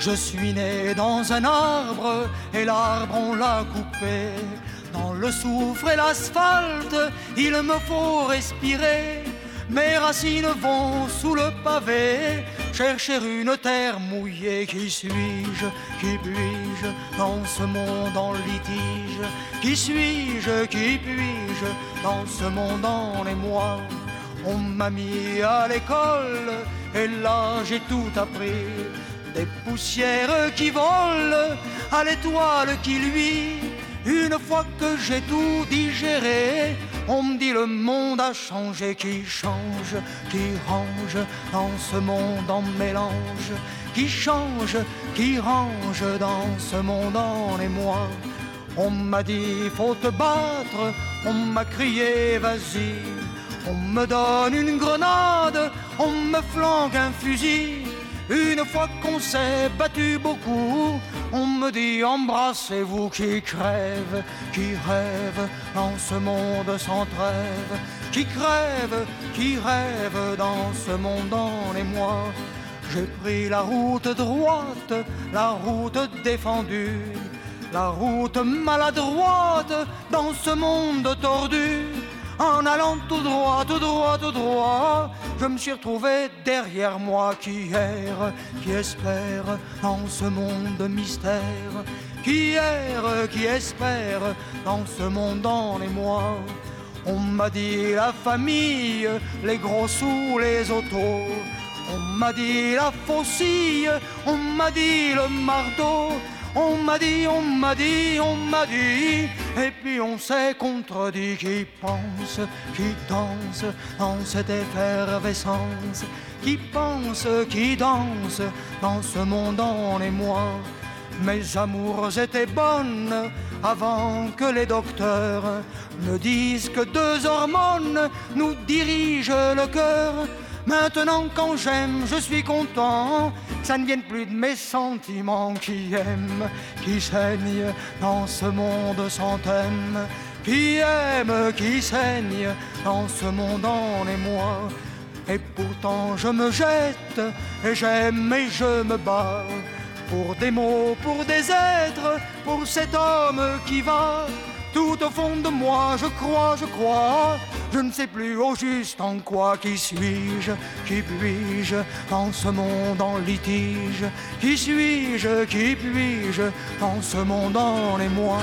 Je suis né dans un arbre et l'arbre on l'a coupé. Dans le soufre et l'asphalte, il me faut respirer. Mes racines vont sous le pavé chercher une terre mouillée. Qui suis-je Qui puis-je dans ce monde en litige? Qui suis-je Qui puis-je dans ce monde en émoi? On m'a mis à l'école et là j'ai tout appris. Des poussières qui volent à l'étoile qui luit. Une fois que j'ai tout digéré, on me dit le monde a changé, qui change, qui range dans ce monde en mélange, qui change, qui range dans ce monde en émoi. On m'a dit faut te battre, on m'a crié vas-y. On me donne une grenade, on me flanque un fusil. Une fois qu'on s'est battu beaucoup, on me dit embrassez-vous qui crève, qui rêve dans ce monde sans trêve, qui crève, qui rêve dans ce monde en émoi. J'ai pris la route droite, la route défendue, la route maladroite dans ce monde tordu. En allant tout droit, tout droit, tout droit, je me suis retrouvé derrière moi qui erre, qui espère dans ce monde mystère, qui erre, qui espère dans ce monde en émoi. On m'a dit la famille, les gros sous, les autos. On m'a dit la faucille, on m'a dit le marteau. On m'a dit, on m'a dit, on m'a dit, et puis on s'est contredit qui pense, qui danse dans cette effervescence, qui pense, qui danse dans ce monde en émoi. Mes amours étaient bonnes avant que les docteurs me disent que deux hormones nous dirigent le cœur. Maintenant quand j'aime, je suis content. Ça ne vienne plus de mes sentiments qui aiment, qui saignent dans ce monde sans thème, qui aime, qui saigne dans ce monde en émoi. Et pourtant je me jette, et j'aime et je me bats, pour des mots, pour des êtres, pour cet homme qui va tout au fond de moi, je crois, je crois. Je ne sais plus au juste en quoi qui suis-je, qui puis-je dans ce monde en litige. Qui suis-je, qui puis-je dans ce monde en émoi?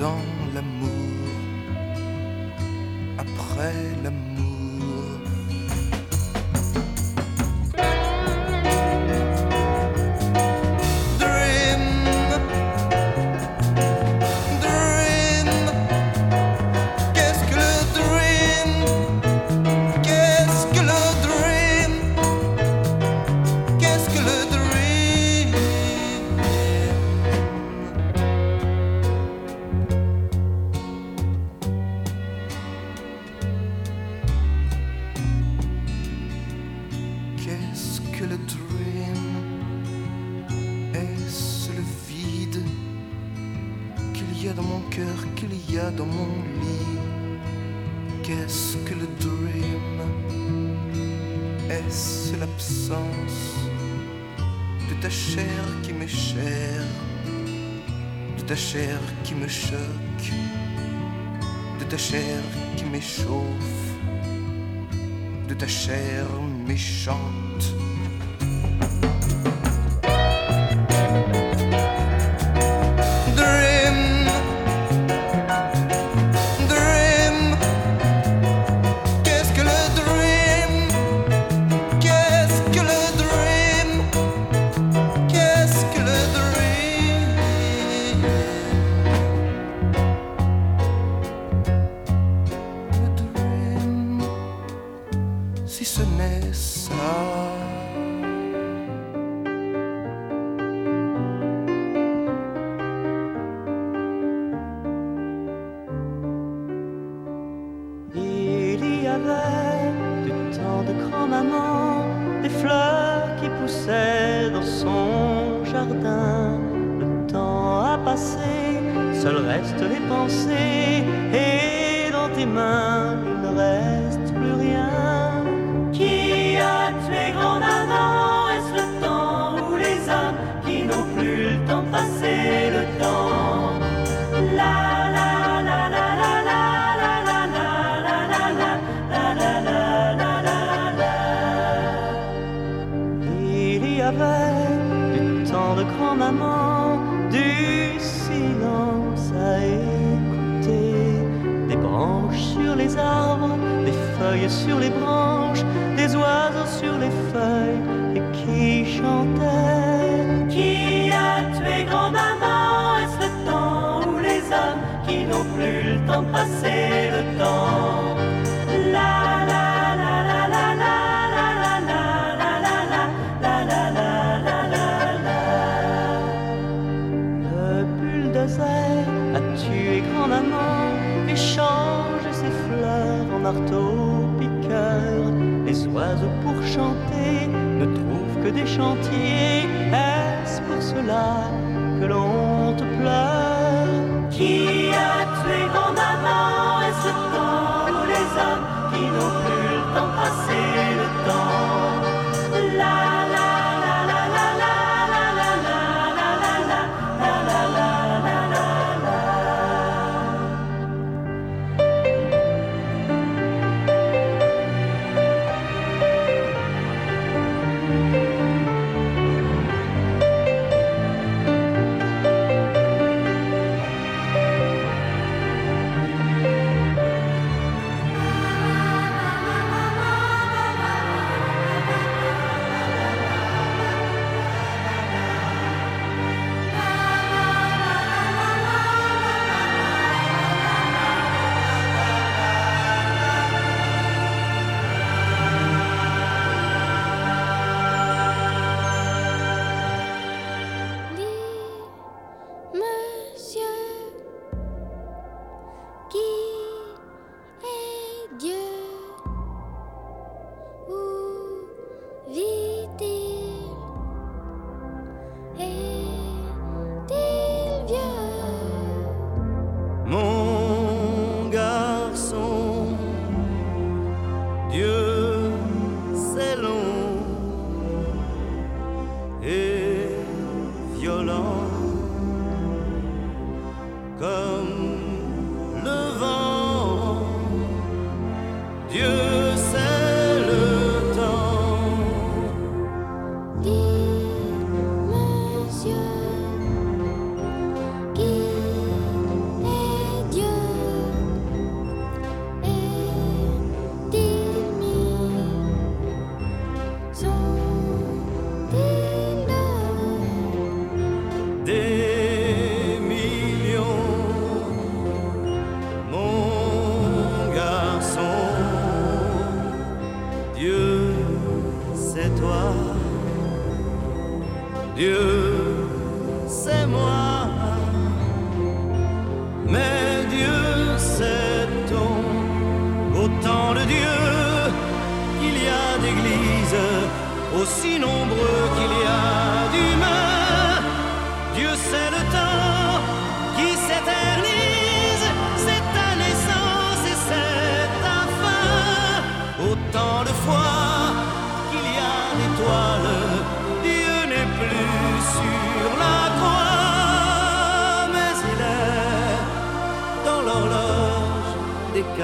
don't du silence à écouter, des branches sur les bras. chantier.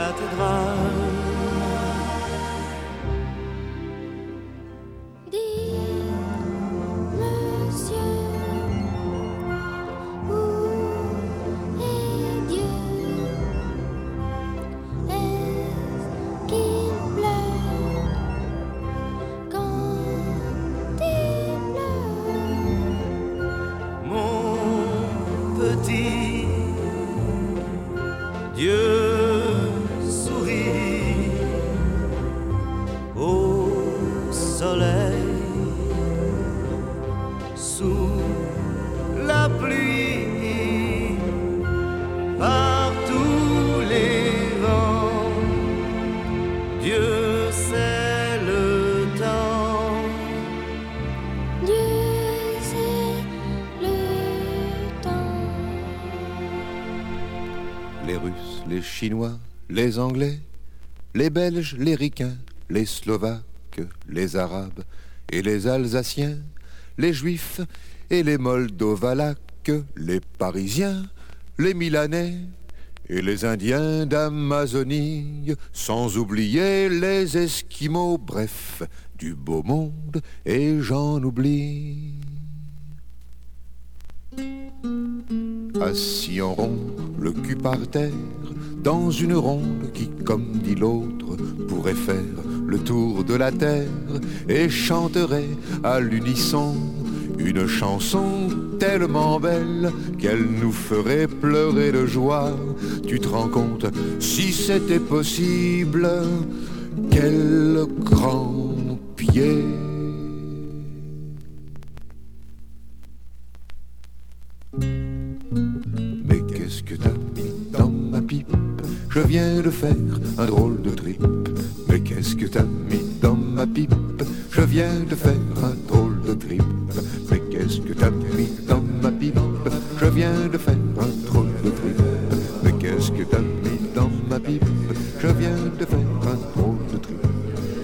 cathédrale. les Anglais, les Belges, les Ricains, les Slovaques, les Arabes et les Alsaciens, les Juifs et les Moldovalaques, les Parisiens, les Milanais et les Indiens d'Amazonie, sans oublier les Esquimaux, bref, du beau monde, et j'en oublie. Assis en rond, le cul par terre, dans une ronde qui, comme dit l'autre, pourrait faire le tour de la terre et chanterait à l'unisson une chanson tellement belle qu'elle nous ferait pleurer de joie. Tu te rends compte, si c'était possible, quel grand pied. Je viens de faire un drôle de trip. Mais qu'est-ce que t'as mis dans ma pipe? Je viens de faire un drôle de trip. Mais qu'est-ce que t'as mis dans ma pipe? Je viens de faire un drôle de trip. Mais qu'est-ce que t'as mis dans ma pipe? Je viens de faire un drôle de trip.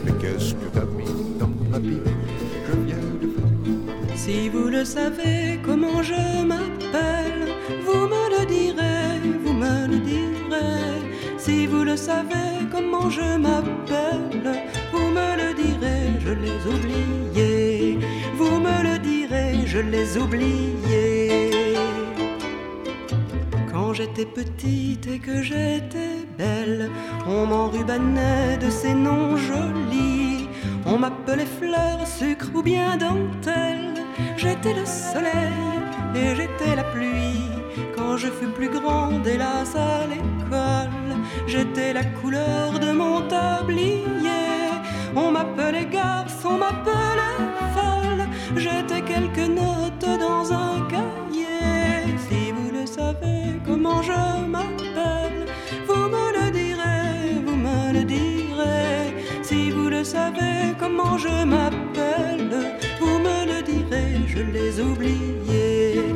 Mais qu'est-ce que t'as mis dans ma pipe? Je viens de faire Si vous le savez comment je m'appelle, le savez comment je m'appelle, vous me le direz, je les oubliés. Vous me le direz, je les oubliés. Quand j'étais petite et que j'étais belle, on m'enrubanait de ces noms jolis. On m'appelait fleur, sucre ou bien dentelle. J'étais le soleil et j'étais la pluie. Quand je fus plus grande, hélas à l'école, j'étais la couleur de mon tablier. On m'appelait garce, on m'appelait folle. J'étais quelques notes dans un cahier. Si vous le savez comment je m'appelle, vous me le direz, vous me le direz. Si vous le savez comment je m'appelle, vous me le direz, je les oubliés.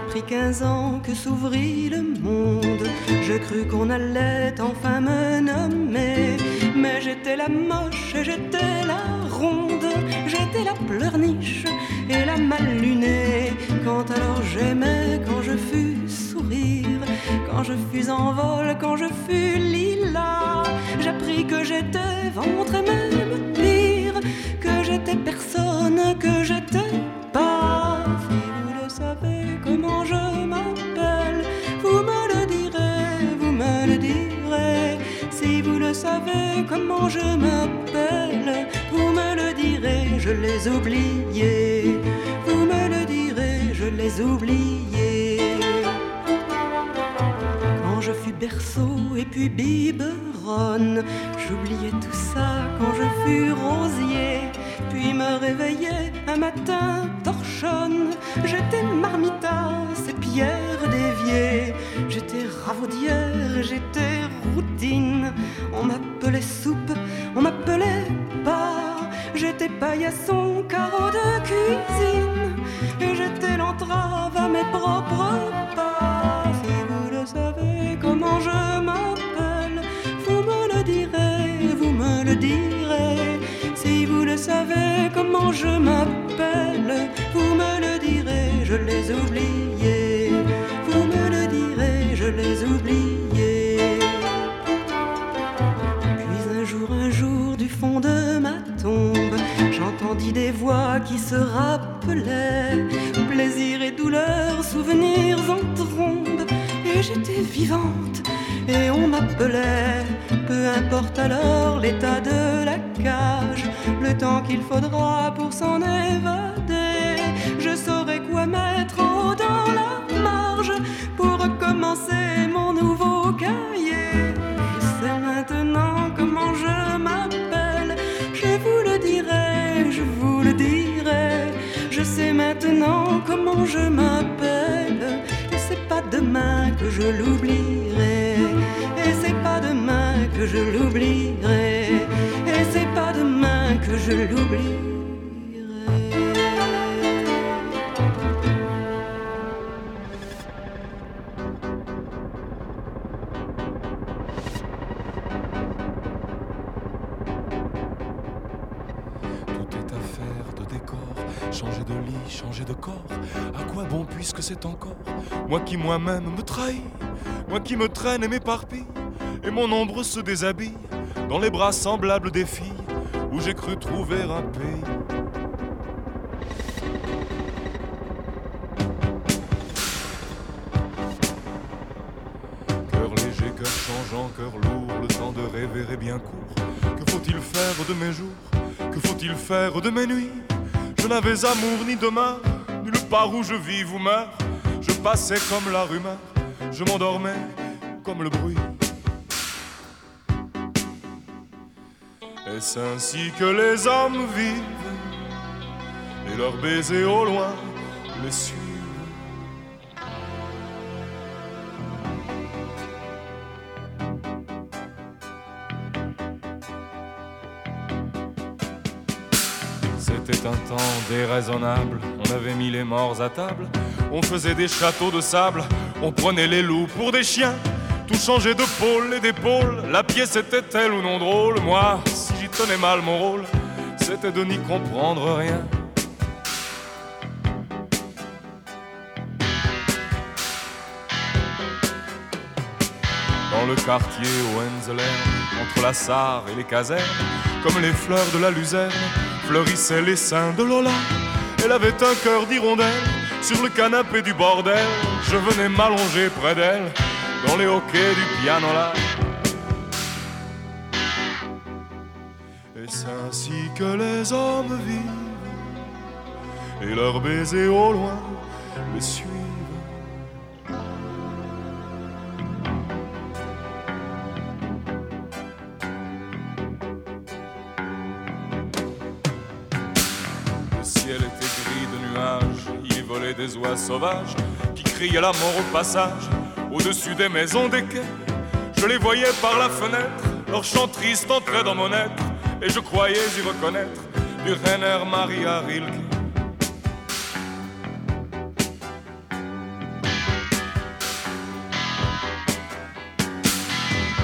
Je pris 15 ans que s'ouvrit le monde, je crus qu'on allait enfin me nommer. Mais j'étais la moche et j'étais la ronde, j'étais la pleurniche et la mal lunée. Quand alors j'aimais, quand je fus sourire, quand je fus en vol, quand je fus lilas, j'appris que j'étais ventre et même pire, que j'étais personne, que comment je m'appelle, vous me le direz, je les oubliés. Vous me le direz, je les oubliés. Quand je fus berceau et puis biberonne, j'oubliais tout ça quand je fus rosier. Puis me réveillais un matin torchonne, j'étais marmitas et pierre déviée. J'étais ravaudière, On m'appelait soupe, on m'appelait bar. J'étais paillasson, carreau de cuisine. Et j'étais l'entrave à mes propres pas. Si vous le savez comment je m'appelle, vous me le direz, vous me le direz. Si vous le savez comment je m'appelle, vous me le direz, je les oubliés. Vous me le direz, je les des voix qui se rappelaient plaisir et douleur, souvenirs en trombe. Et j'étais vivante et on m'appelait, peu importe alors l'état de la cage, le temps qu'il faudra pour s'en évader. Je m'appelle, et c'est pas demain que je l'oublierai. Et c'est pas demain que je l'oublierai. Et c'est pas demain que je l'oublierai. Moi qui moi-même me trahis, moi qui me traîne et m'éparpille, et mon ombre se déshabille dans les bras semblables des filles où j'ai cru trouver un pays. cœur lourd, le temps de rêver est bien court. Que faut-il faire de mes jours? Que faut-il faire de mes nuits? Je n'avais amour ni demain, nulle part où je vis ou meurs. Je passais comme la rumeur, je m'endormais comme le bruit. Est-ce ainsi que les hommes vivent et leurs baisers au loin les suivent? C'était un temps déraisonnable, on avait mis les morts à table, on faisait des châteaux de sable, on prenait les loups pour des chiens, tout changeait de pôle et d'épaule, la pièce était-elle ou non drôle, moi, si j'y tenais mal mon rôle, c'était de n'y comprendre rien. Dans le quartier Hohenzollern, entre la Sarre et les casernes, comme les fleurs de la luzerne, fleurissaient les seins de Lola. Elle avait un cœur d'hirondelle sur le canapé du bordel. Je venais m'allonger près d'elle dans les hoquets du piano là. Et c'est ainsi que les hommes vivent et leurs baisers au loin me des oies sauvages qui criaient la mort au passage au-dessus des maisons des quais. Je les voyais par la fenêtre, leur chant triste entrait dans mon être, et je croyais y reconnaître du Maria Rilke.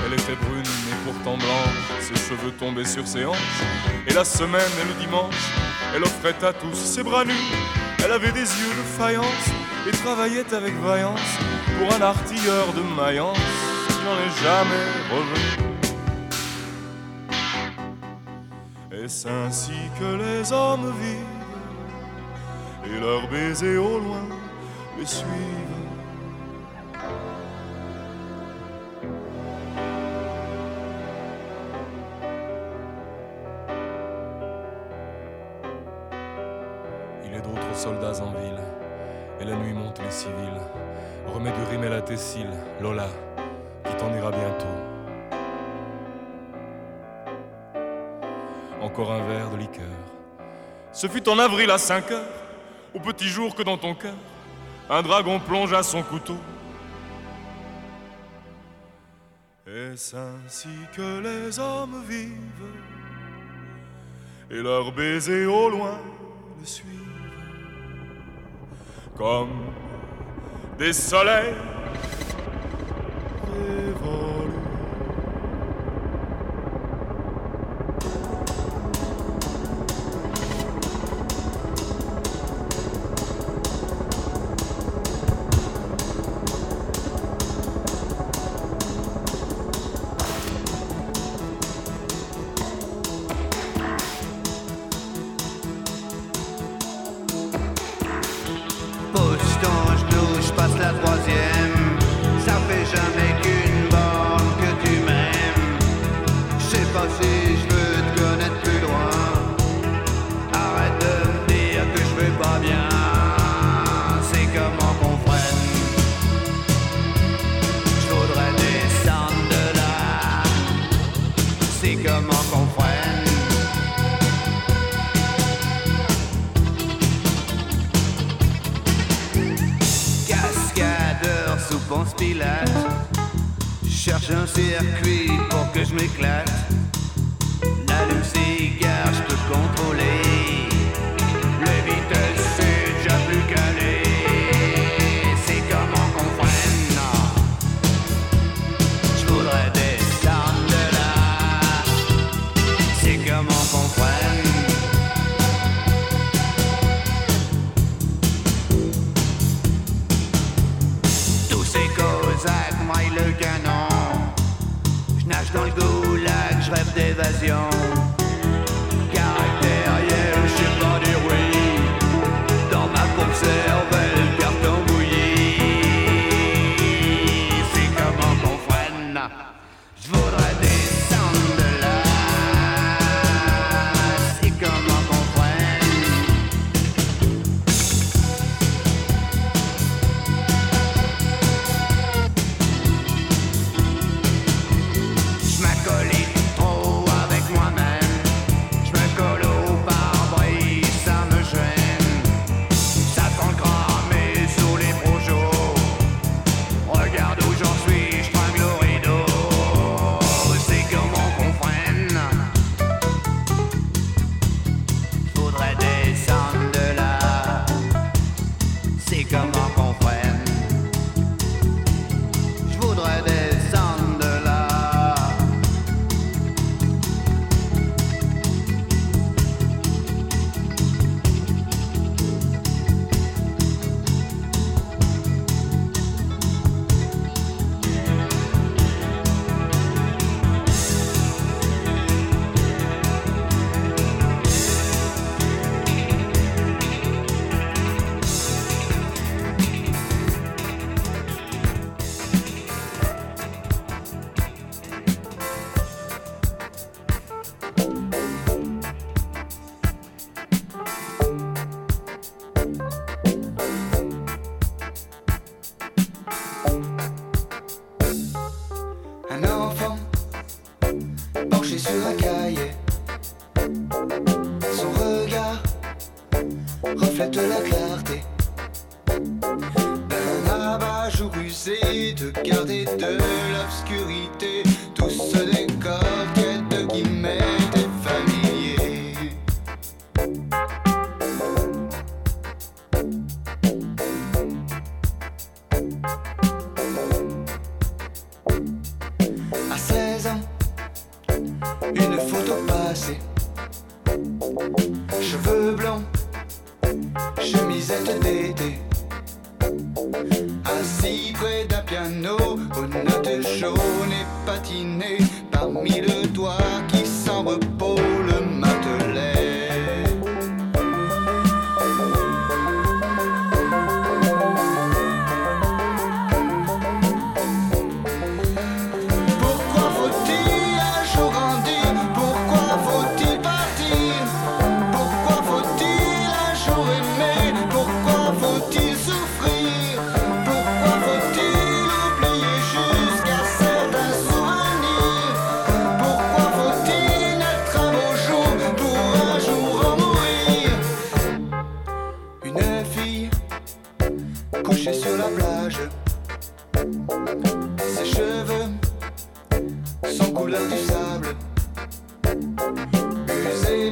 Elle était brune et pourtant blanche, ses cheveux tombaient sur ses hanches, et la semaine et le dimanche, elle offrait à tous ses bras nus. Elle avait des yeux de faïence et travaillait avec vaillance pour un artilleur de Mayence qui n'en est jamais revenu. Et c'est ainsi que les hommes vivent et leurs baisers au loin les suivent? D'autres soldats en ville, et la nuit monte les civils. Remets du rimel à tes cils, Lola, qui t'en ira bientôt. Encore un verre de liqueur. Ce fut en avril à 5 heures, au petit jour que dans ton cœur, un dragon plongea son couteau. Est-ce ainsi que les hommes vivent? Et leurs baisers au loin le suivent comme des soleils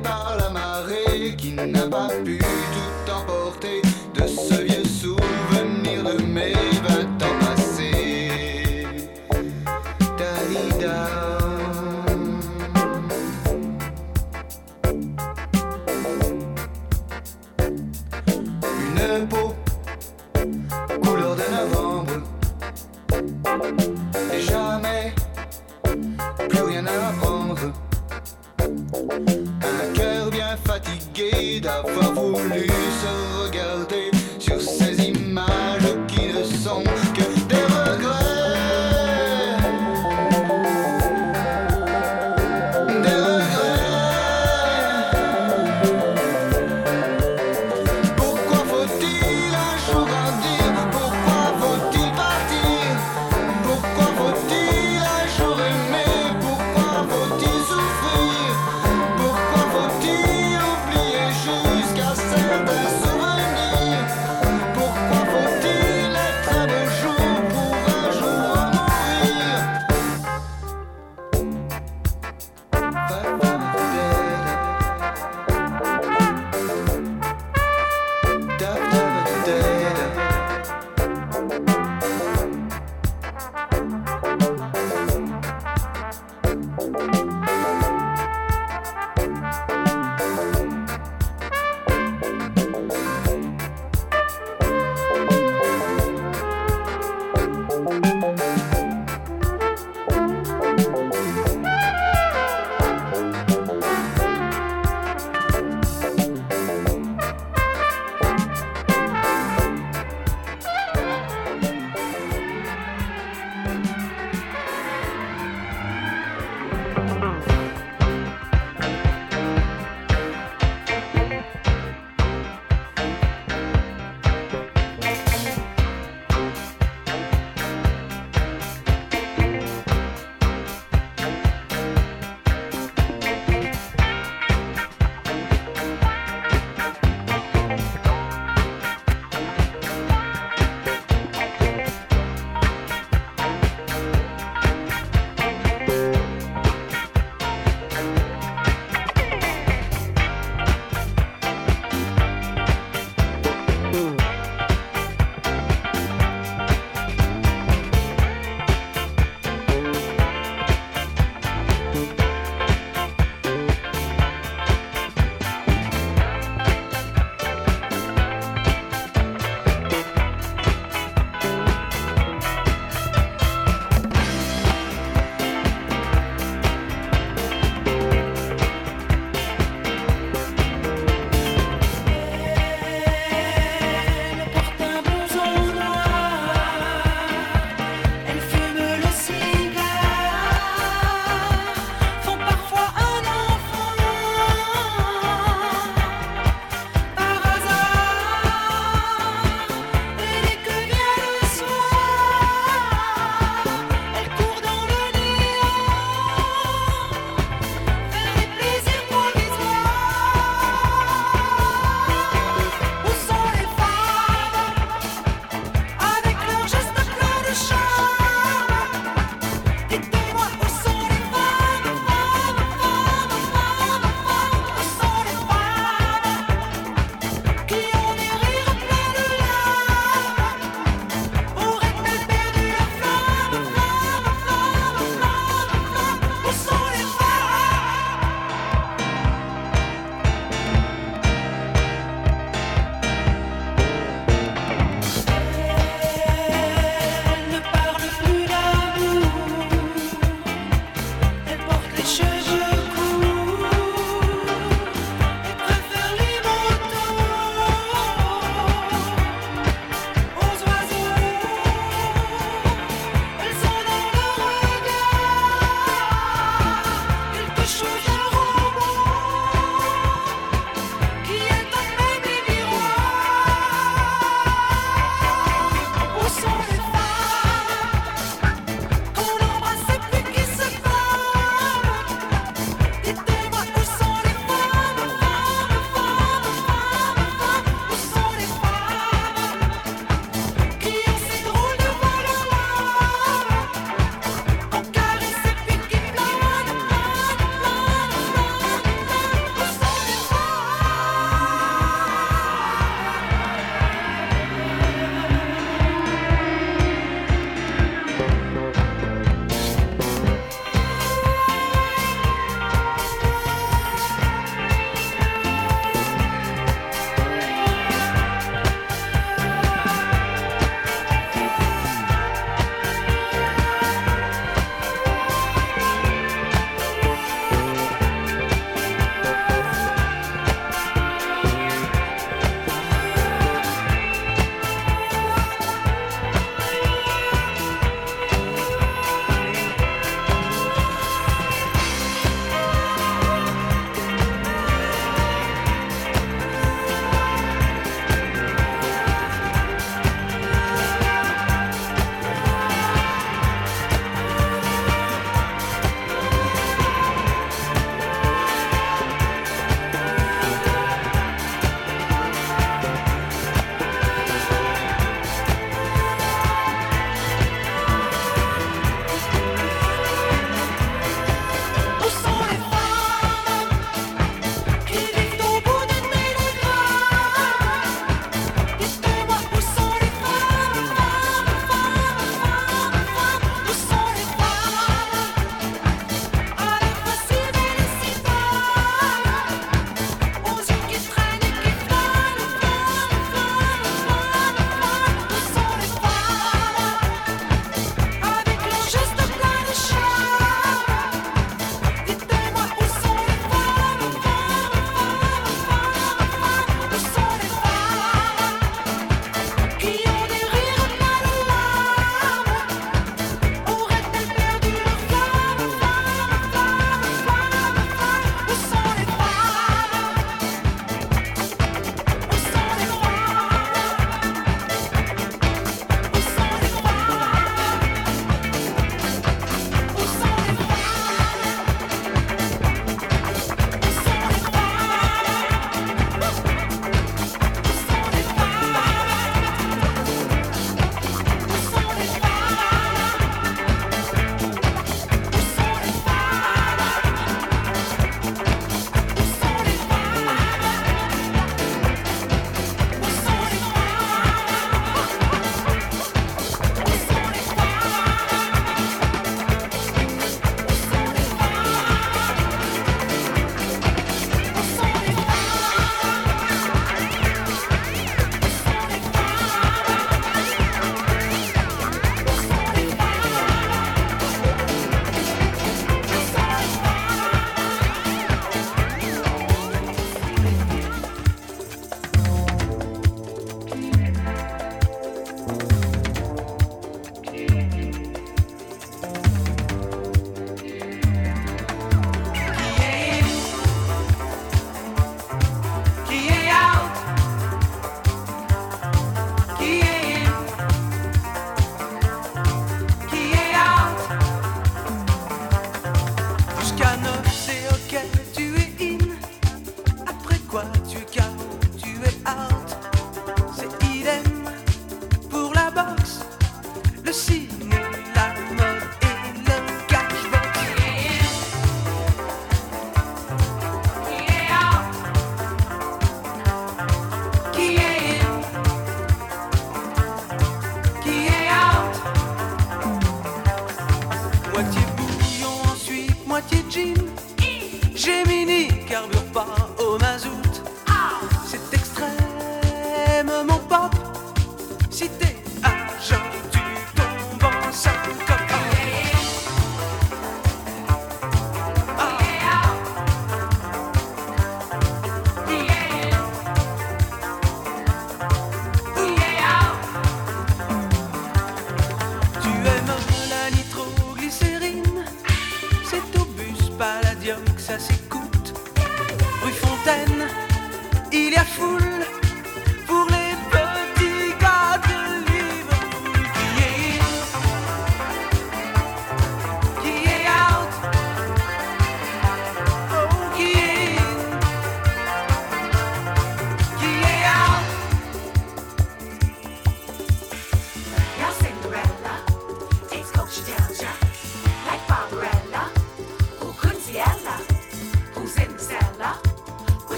par la marée qui n'a pas pu tout emporter de ce vieux souvenir de mai.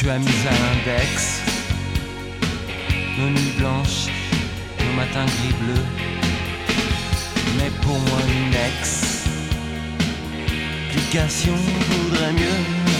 Tu as mis à l'index nos nuits blanches, nos matins gris-bleus. Mais pour moi, une ex, l'application vaudrait mieux.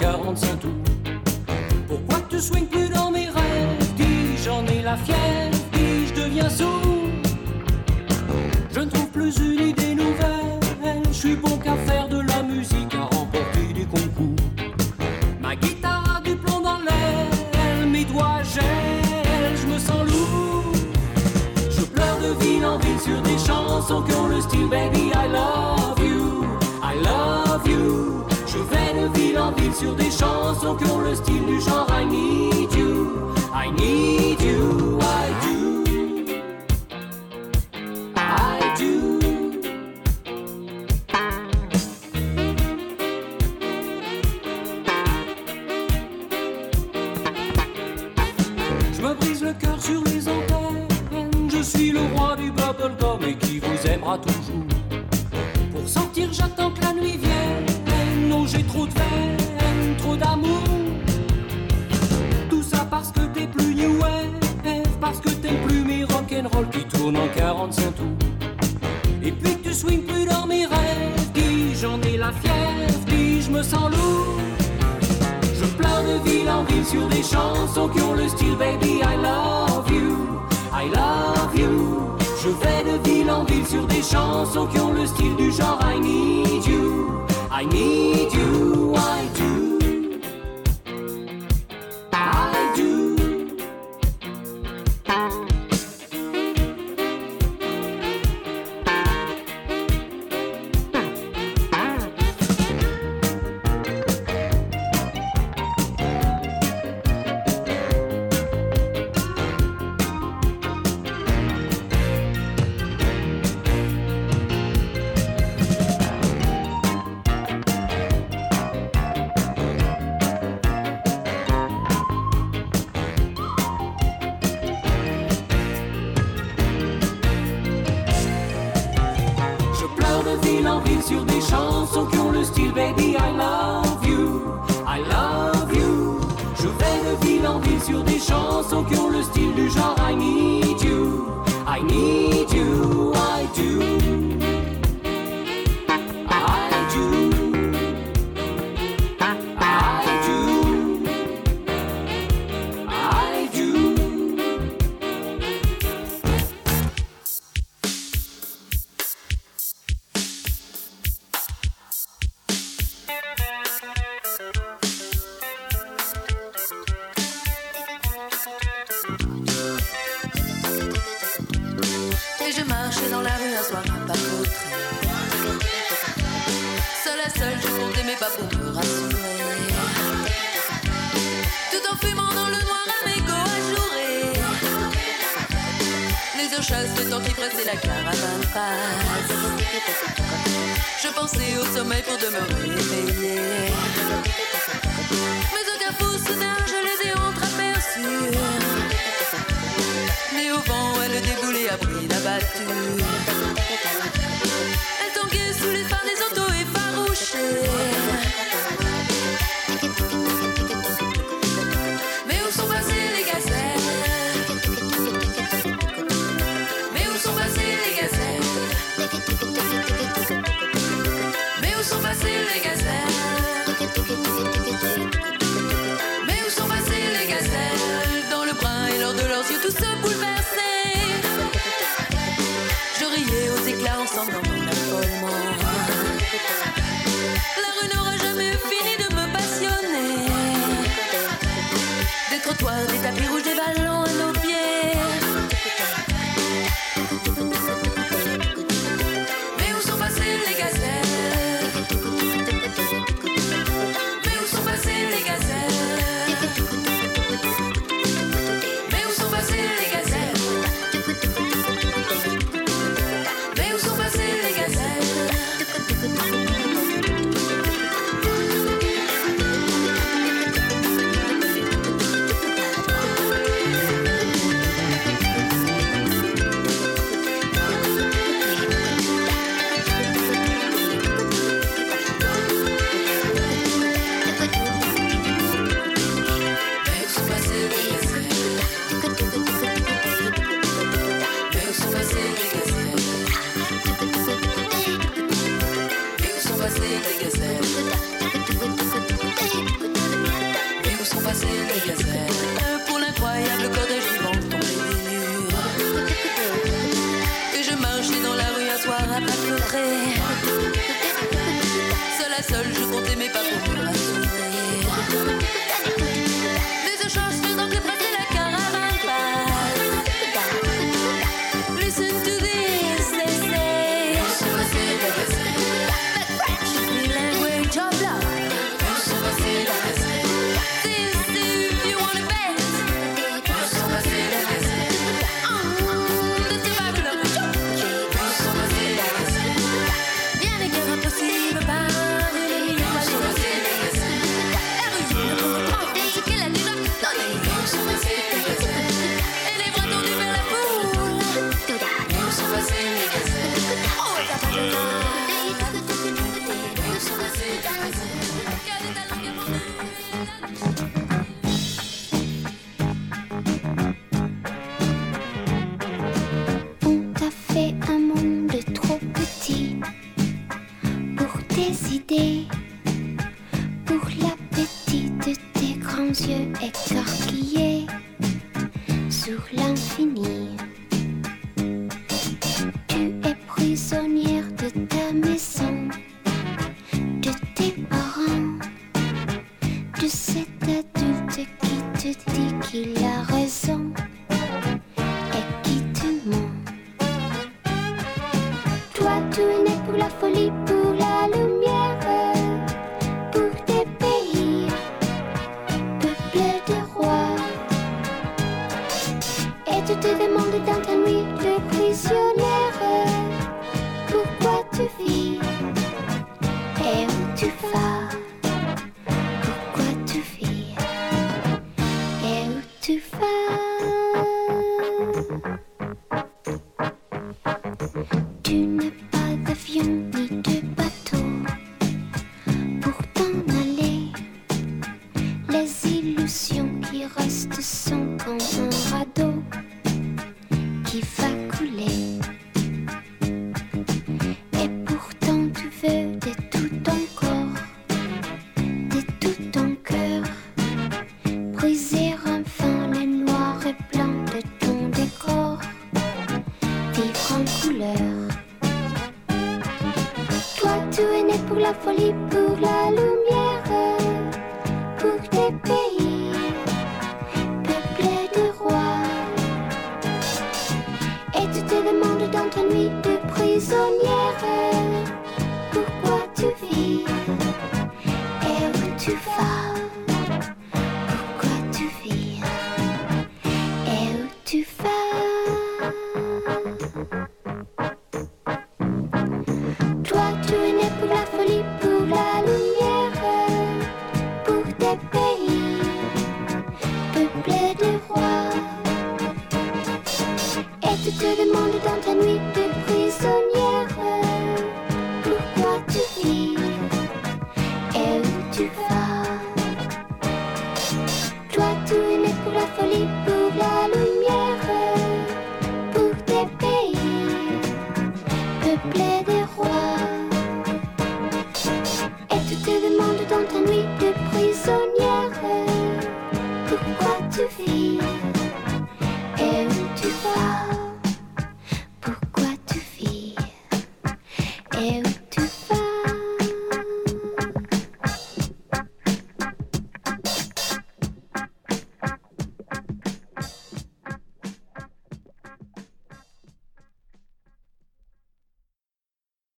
40 sans tout. Pourquoi tu swings plus dans mes rêves? Dis j'en ai la fièvre, dis-je, deviens sourd. Je ne trouve plus une idée nouvelle, je suis bon qu'à faire de la musique, à remporter des concours. Ma guitare a du plomb dans l'air, mes doigts gèlent, je me sens lourd. Je pleure de ville en ville sur des chansons qui ont le style Baby I Love. sur des chansons qui ont le style du genre I need you, I need you.